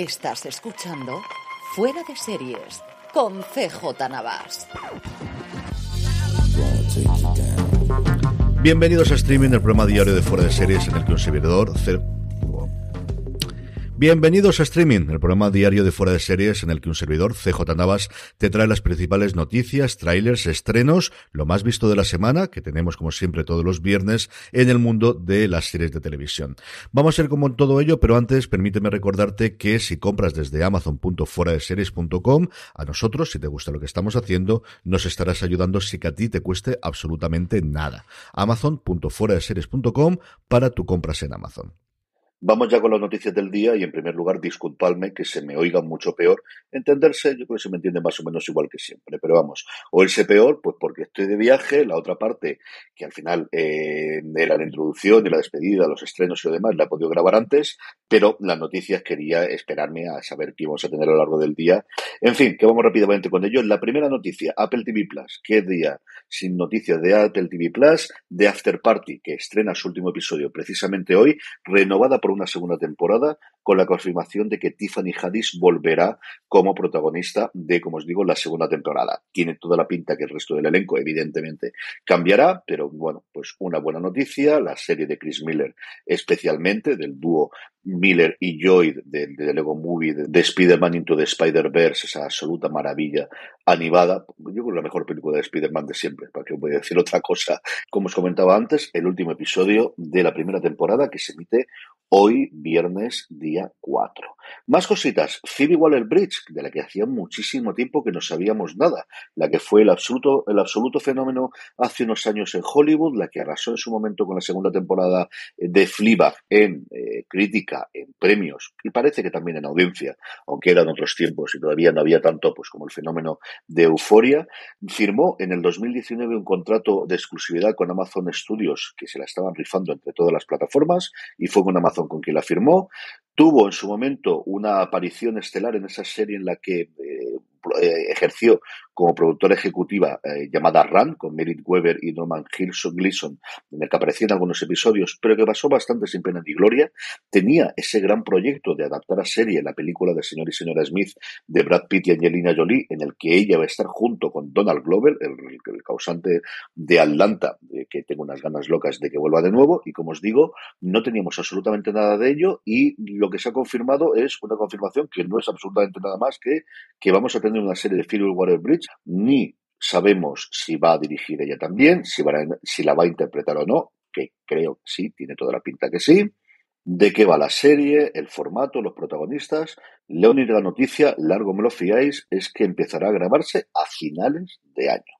Estás escuchando Fuera de Series con CJ Navas. Bienvenidos a Streaming, el programa diario de Fuera de Series en el que un servidor... Bienvenidos a Streaming, el programa diario de fuera de series en el que un servidor, CJ Navas, te trae las principales noticias, trailers, estrenos, lo más visto de la semana, que tenemos como siempre todos los viernes, en el mundo de las series de televisión. Vamos a ir como en todo ello, pero antes permíteme recordarte que si compras desde amazon.fueradeseries.com, a nosotros, si te gusta lo que estamos haciendo, nos estarás ayudando si que a ti te cueste absolutamente nada. amazon.fueradeseries.com para tu compras en Amazon. Vamos ya con las noticias del día y en primer lugar disculpadme que se me oiga mucho peor. Entenderse, yo creo que se me entiende más o menos igual que siempre, pero vamos, o oírse peor, pues porque estoy de viaje, la otra parte, que al final eh, era la introducción y la despedida, los estrenos y lo demás, la he podido grabar antes, pero las noticias quería esperarme a saber qué íbamos a tener a lo largo del día. En fin, que vamos rápidamente con ello. La primera noticia, Apple TV Plus. ¿Qué día sin noticias de Apple TV Plus? De After Party, que estrena su último episodio precisamente hoy, renovada por una segunda temporada, con la confirmación de que Tiffany Haddish volverá como protagonista de, como os digo, la segunda temporada. Tiene toda la pinta que el resto del elenco, evidentemente, cambiará, pero bueno, pues una buena noticia. La serie de Chris Miller, especialmente del dúo Miller y Joy del de Lego Movie de, Spider-Man Into the Spider-Verse, esa absoluta maravilla animada. Yo creo que la mejor película de Spider-Man de siempre, para que os voy a decir otra cosa. Como os comentaba antes, el último episodio de la primera temporada que se emite hoy, viernes, día 4. Más cositas. Phoebe Waller-Bridge, de la que hacía muchísimo tiempo que no sabíamos nada, la que fue el absoluto, el absoluto fenómeno hace unos años en Hollywood, la que arrasó en su momento con la segunda temporada de Fleabag en eh, crítica, en premios y parece que también en audiencia, aunque eran otros tiempos y todavía no había tanto pues como el fenómeno de Euforia, firmó en el 2019 un contrato de exclusividad con Amazon Studios que se la estaban rifando entre todas las plataformas y fue con Amazon con quien la firmó. Tuvo en su momento una aparición estelar en esa serie en la que eh, eh, ejerció como productora ejecutiva eh, llamada Run, con Merit Weber y Norman Gilson Gleason, en el que aparecía en algunos episodios, pero que pasó bastante sin pena ni gloria. Tenía ese gran proyecto de adaptar a serie la película de Señor y Señora Smith de Brad Pitt y Angelina Jolie, en el que ella va a estar junto con Donald Glover, el causante de Atlanta, que tengo unas ganas locas de que vuelva de nuevo, y como os digo, no teníamos absolutamente nada de ello, y lo que se ha confirmado es una confirmación que no es absolutamente nada más que que vamos a tener una serie de Water Bridge, ni sabemos si va a dirigir ella también, si, va a, si la va a interpretar o no, que creo que sí, tiene toda la pinta que sí. ¿De qué va la serie? El formato, los protagonistas. La única noticia, largo me lo fiáis, es que empezará a grabarse a finales de año.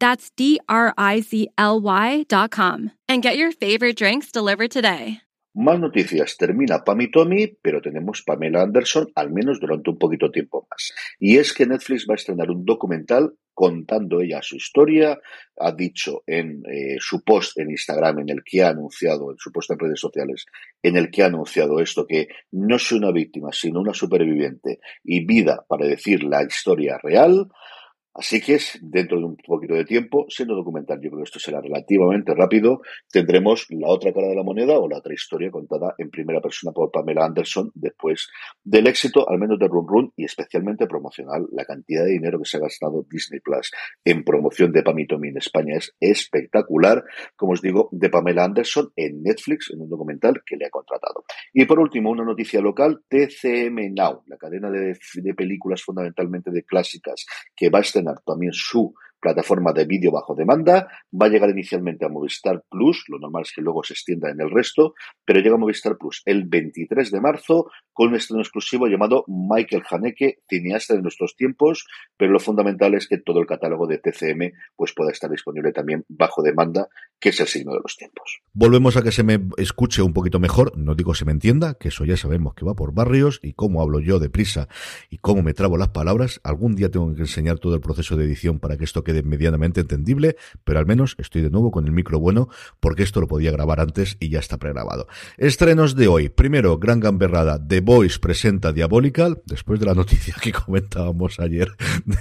That's D R I Z L Y.com and get your favorite drinks delivered today. Más noticias. Termina Pam y Tommy, pero tenemos Pamela Anderson al menos durante un poquito tiempo más. Y es que Netflix va a estrenar un documental contando ella su historia. Ha dicho en eh, su post en Instagram, en el que ha anunciado, en su post en redes sociales, en el que ha anunciado esto, que no es una víctima, sino una superviviente y vida para decir la historia real. Así que dentro de un poquito de tiempo, siendo documental, yo creo que esto será relativamente rápido, tendremos la otra cara de la moneda o la otra historia contada en primera persona por Pamela Anderson después del éxito, al menos de Run Run, y especialmente promocional. La cantidad de dinero que se ha gastado Disney Plus en promoción de Pam y Tommy en España es espectacular. Como os digo, de Pamela Anderson en Netflix, en un documental que le ha contratado. Y por último, una noticia local, TCM Now, la cadena de, de películas fundamentalmente de clásicas que va a estar ένα, το σου plataforma de vídeo bajo demanda, va a llegar inicialmente a Movistar Plus, lo normal es que luego se extienda en el resto, pero llega a Movistar Plus el 23 de marzo con un estreno exclusivo llamado Michael Haneke, cineasta de nuestros tiempos, pero lo fundamental es que todo el catálogo de TCM pues pueda estar disponible también bajo demanda, que es el signo de los tiempos. Volvemos a que se me escuche un poquito mejor, no digo se me entienda, que eso ya sabemos que va por barrios y cómo hablo yo deprisa y cómo me trabo las palabras, algún día tengo que enseñar todo el proceso de edición para que esto quede medianamente entendible, pero al menos estoy de nuevo con el micro bueno porque esto lo podía grabar antes y ya está pregrabado. Estrenos de hoy. Primero, Gran Gamberrada, The Voice presenta Diabolical, después de la noticia que comentábamos ayer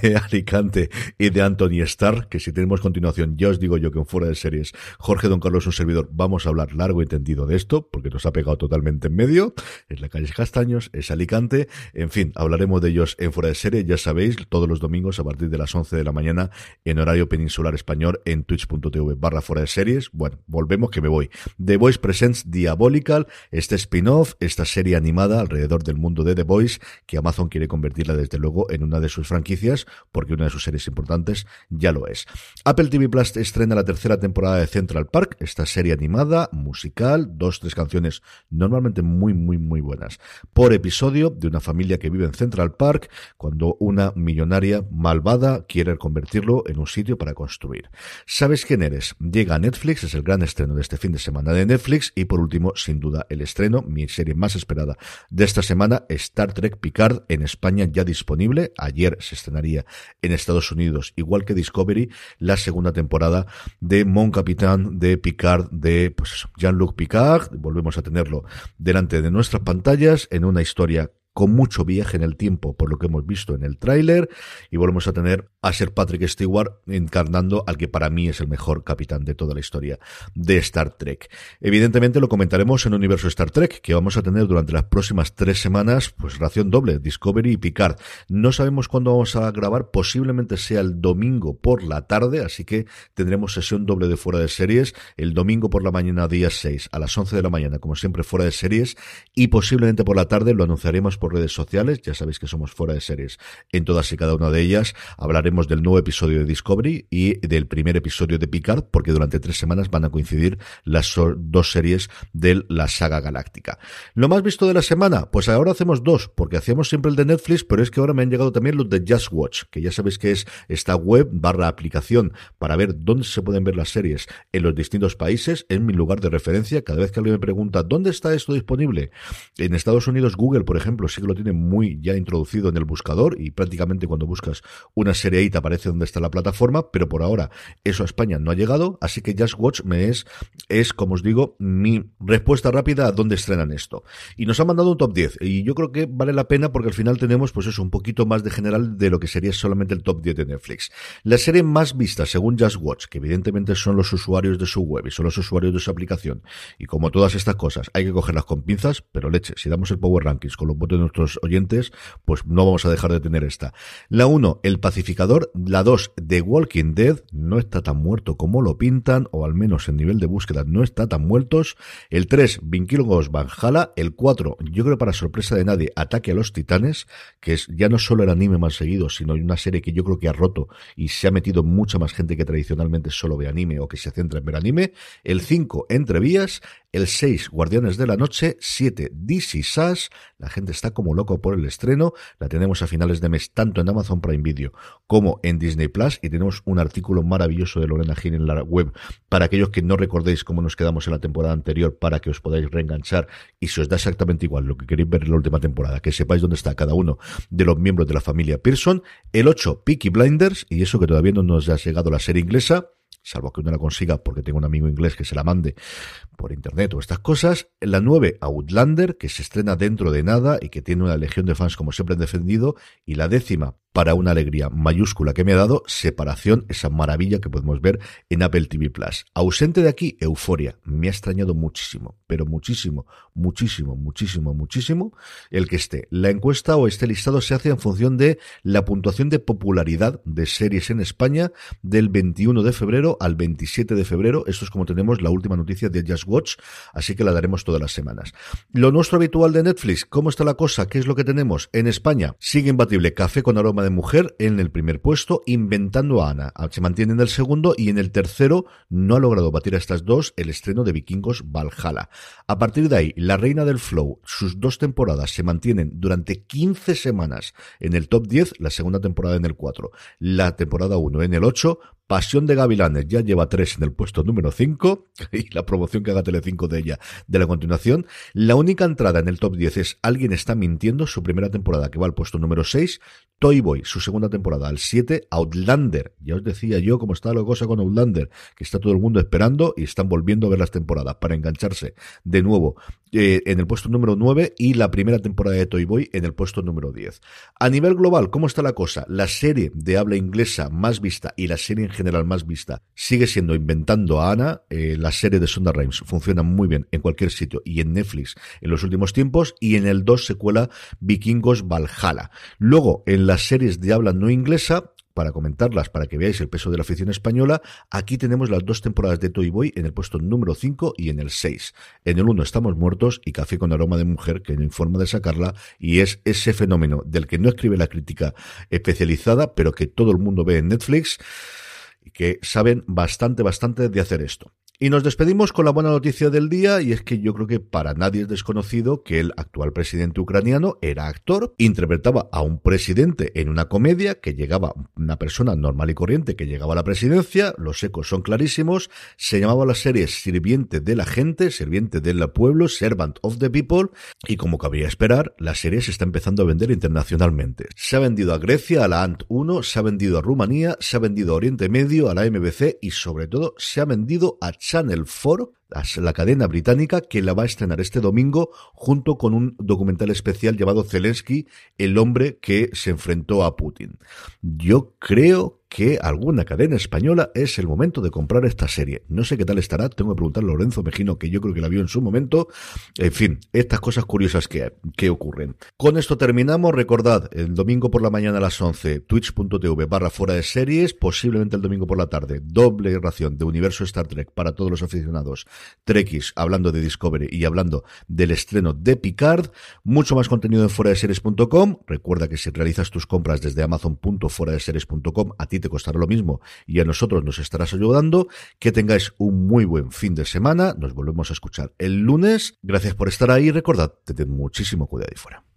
de Alicante y de Anthony Starr, que si tenemos continuación, ya os digo yo que en fuera de series, Jorge Don Carlos, un servidor, vamos a hablar largo y tendido de esto, porque nos ha pegado totalmente en medio. Es la calle Castaños, es Alicante, en fin, hablaremos de ellos en fuera de serie, ya sabéis, todos los domingos a partir de las 11 de la mañana en horario peninsular español en twitch.tv barra fuera de series. Bueno, volvemos que me voy. The Voice Presents Diabolical, este spin-off, esta serie animada alrededor del mundo de The Voice, que Amazon quiere convertirla desde luego en una de sus franquicias, porque una de sus series importantes ya lo es. Apple TV Plus estrena la tercera temporada de Central Park, esta serie animada, musical, dos, tres canciones normalmente muy, muy, muy buenas, por episodio de una familia que vive en Central Park, cuando una millonaria malvada quiere convertirlo en un sitio para construir. ¿Sabes quién eres? Llega Netflix, es el gran estreno de este fin de semana de Netflix y por último, sin duda, el estreno, mi serie más esperada de esta semana, Star Trek Picard en España ya disponible. Ayer se estrenaría en Estados Unidos, igual que Discovery, la segunda temporada de Mon Capitán de Picard de pues Jean-Luc Picard. Volvemos a tenerlo delante de nuestras pantallas en una historia con mucho viaje en el tiempo, por lo que hemos visto en el tráiler, y volvemos a tener a Sir Patrick Stewart encarnando al que para mí es el mejor capitán de toda la historia de Star Trek. Evidentemente lo comentaremos en Universo Star Trek, que vamos a tener durante las próximas tres semanas, pues ración doble, Discovery y Picard. No sabemos cuándo vamos a grabar, posiblemente sea el domingo por la tarde, así que tendremos sesión doble de fuera de series, el domingo por la mañana día 6 a las 11 de la mañana, como siempre fuera de series, y posiblemente por la tarde lo anunciaremos por redes sociales, ya sabéis que somos fuera de series en todas y cada una de ellas. Hablaremos del nuevo episodio de Discovery y del primer episodio de Picard, porque durante tres semanas van a coincidir las dos series de la saga galáctica. ¿Lo más visto de la semana? Pues ahora hacemos dos, porque hacíamos siempre el de Netflix, pero es que ahora me han llegado también los de Just Watch, que ya sabéis que es esta web barra aplicación para ver dónde se pueden ver las series en los distintos países. Es mi lugar de referencia. Cada vez que alguien me pregunta, ¿dónde está esto disponible? En Estados Unidos, Google, por ejemplo, sí que lo tiene muy ya introducido en el buscador y prácticamente cuando buscas una serie te aparece donde está la plataforma, pero por ahora eso a España no ha llegado, así que Just Watch me es, es como os digo, mi respuesta rápida a dónde estrenan esto. Y nos ha mandado un top 10 y yo creo que vale la pena porque al final tenemos pues eso, un poquito más de general de lo que sería solamente el top 10 de Netflix. La serie más vista según Just Watch, que evidentemente son los usuarios de su web y son los usuarios de su aplicación, y como todas estas cosas hay que cogerlas con pinzas, pero leche, si damos el Power Rankings con los votos de nuestros oyentes, pues no vamos a dejar de tener esta. La 1, El Pacificador. La 2, The Walking Dead. No está tan muerto como lo pintan, o al menos en nivel de búsqueda no está tan muertos. El 3, Vinkilgos Valhalla. El 4, yo creo para sorpresa de nadie, Ataque a los Titanes, que es ya no solo el anime más seguido, sino una serie que yo creo que ha roto y se ha metido mucha más gente que tradicionalmente solo ve anime o que se centra en ver anime. El 5, Entre Vías. El 6 Guardianes de la Noche, 7 DC Sass, la gente está como loco por el estreno, la tenemos a finales de mes tanto en Amazon Prime Video como en Disney Plus. Y tenemos un artículo maravilloso de Lorena Gil en la web. Para aquellos que no recordéis cómo nos quedamos en la temporada anterior para que os podáis reenganchar. Y si os da exactamente igual lo que queréis ver en la última temporada, que sepáis dónde está cada uno de los miembros de la familia Pearson, el 8 Peaky Blinders. Y eso que todavía no nos ha llegado la serie inglesa, salvo que uno la consiga porque tengo un amigo inglés que se la mande por internet o estas cosas. La 9, Outlander, que se estrena dentro de nada y que tiene una legión de fans como siempre han defendido. Y la décima, para una alegría mayúscula que me ha dado, Separación, esa maravilla que podemos ver en Apple TV Plus. Ausente de aquí, Euforia. Me ha extrañado muchísimo, pero muchísimo, muchísimo, muchísimo, muchísimo el que esté. La encuesta o este listado se hace en función de la puntuación de popularidad de series en España del 21 de febrero al 27 de febrero. Esto es como tenemos la última noticia de Just Watch, así que la daremos todas las semanas. Lo nuestro habitual de Netflix, ¿cómo está la cosa? ¿Qué es lo que tenemos? En España sigue imbatible Café con aroma de mujer en el primer puesto, inventando a Ana. Se mantiene en el segundo y en el tercero no ha logrado batir a estas dos el estreno de Vikingos Valhalla. A partir de ahí, La Reina del Flow, sus dos temporadas se mantienen durante 15 semanas en el top 10, la segunda temporada en el 4, la temporada 1 en el 8, Pasión de Gavilanes ya lleva tres en el puesto número 5 y la promoción que haga Telecinco de ella de la continuación. La única entrada en el top 10 es Alguien está mintiendo, su primera temporada que va al puesto número 6. Toy Boy, su segunda temporada al 7. Outlander, ya os decía yo cómo está la cosa con Outlander, que está todo el mundo esperando y están volviendo a ver las temporadas para engancharse de nuevo eh, en el puesto número 9 y la primera temporada de Toy Boy en el puesto número 10. A nivel global, ¿cómo está la cosa? La serie de habla inglesa más vista y la serie en general más vista sigue siendo Inventando a Ana. Eh, la serie de Sonda Rhimes funciona muy bien en cualquier sitio y en Netflix en los últimos tiempos. Y en el 2 se cuela Vikingos Valhalla. Luego, en las series de habla no inglesa, para comentarlas, para que veáis el peso de la afición española, aquí tenemos las dos temporadas de Toy Boy en el puesto número 5 y en el 6. En el 1 estamos muertos y Café con aroma de mujer, que no informa de sacarla, y es ese fenómeno del que no escribe la crítica especializada, pero que todo el mundo ve en Netflix que saben bastante, bastante de hacer esto. Y nos despedimos con la buena noticia del día, y es que yo creo que para nadie es desconocido que el actual presidente ucraniano era actor, interpretaba a un presidente en una comedia que llegaba, una persona normal y corriente que llegaba a la presidencia, los ecos son clarísimos, se llamaba la serie Sirviente de la gente, Sirviente del pueblo, Servant of the People, y como cabría esperar, la serie se está empezando a vender internacionalmente. Se ha vendido a Grecia, a la ANT 1, se ha vendido a Rumanía, se ha vendido a Oriente Medio, a la MBC y sobre todo se ha vendido a Channel 4 la cadena británica que la va a estrenar este domingo junto con un documental especial llamado Zelensky, el hombre que se enfrentó a Putin. Yo creo que alguna cadena española es el momento de comprar esta serie. No sé qué tal estará, tengo que preguntarle a Lorenzo Mejino, que yo creo que la vio en su momento. En fin, estas cosas curiosas que, que ocurren. Con esto terminamos. Recordad, el domingo por la mañana a las 11, twitch.tv barra fuera de series, posiblemente el domingo por la tarde, doble ración de Universo Star Trek para todos los aficionados Trekkies, hablando de Discovery y hablando del estreno de Picard. Mucho más contenido en fuera de series.com. Recuerda que si realizas tus compras desde amazon.fueradeseries.com, a te costará lo mismo y a nosotros nos estarás ayudando. Que tengáis un muy buen fin de semana. Nos volvemos a escuchar el lunes. Gracias por estar ahí. Recordad, tened muchísimo cuidado ahí fuera.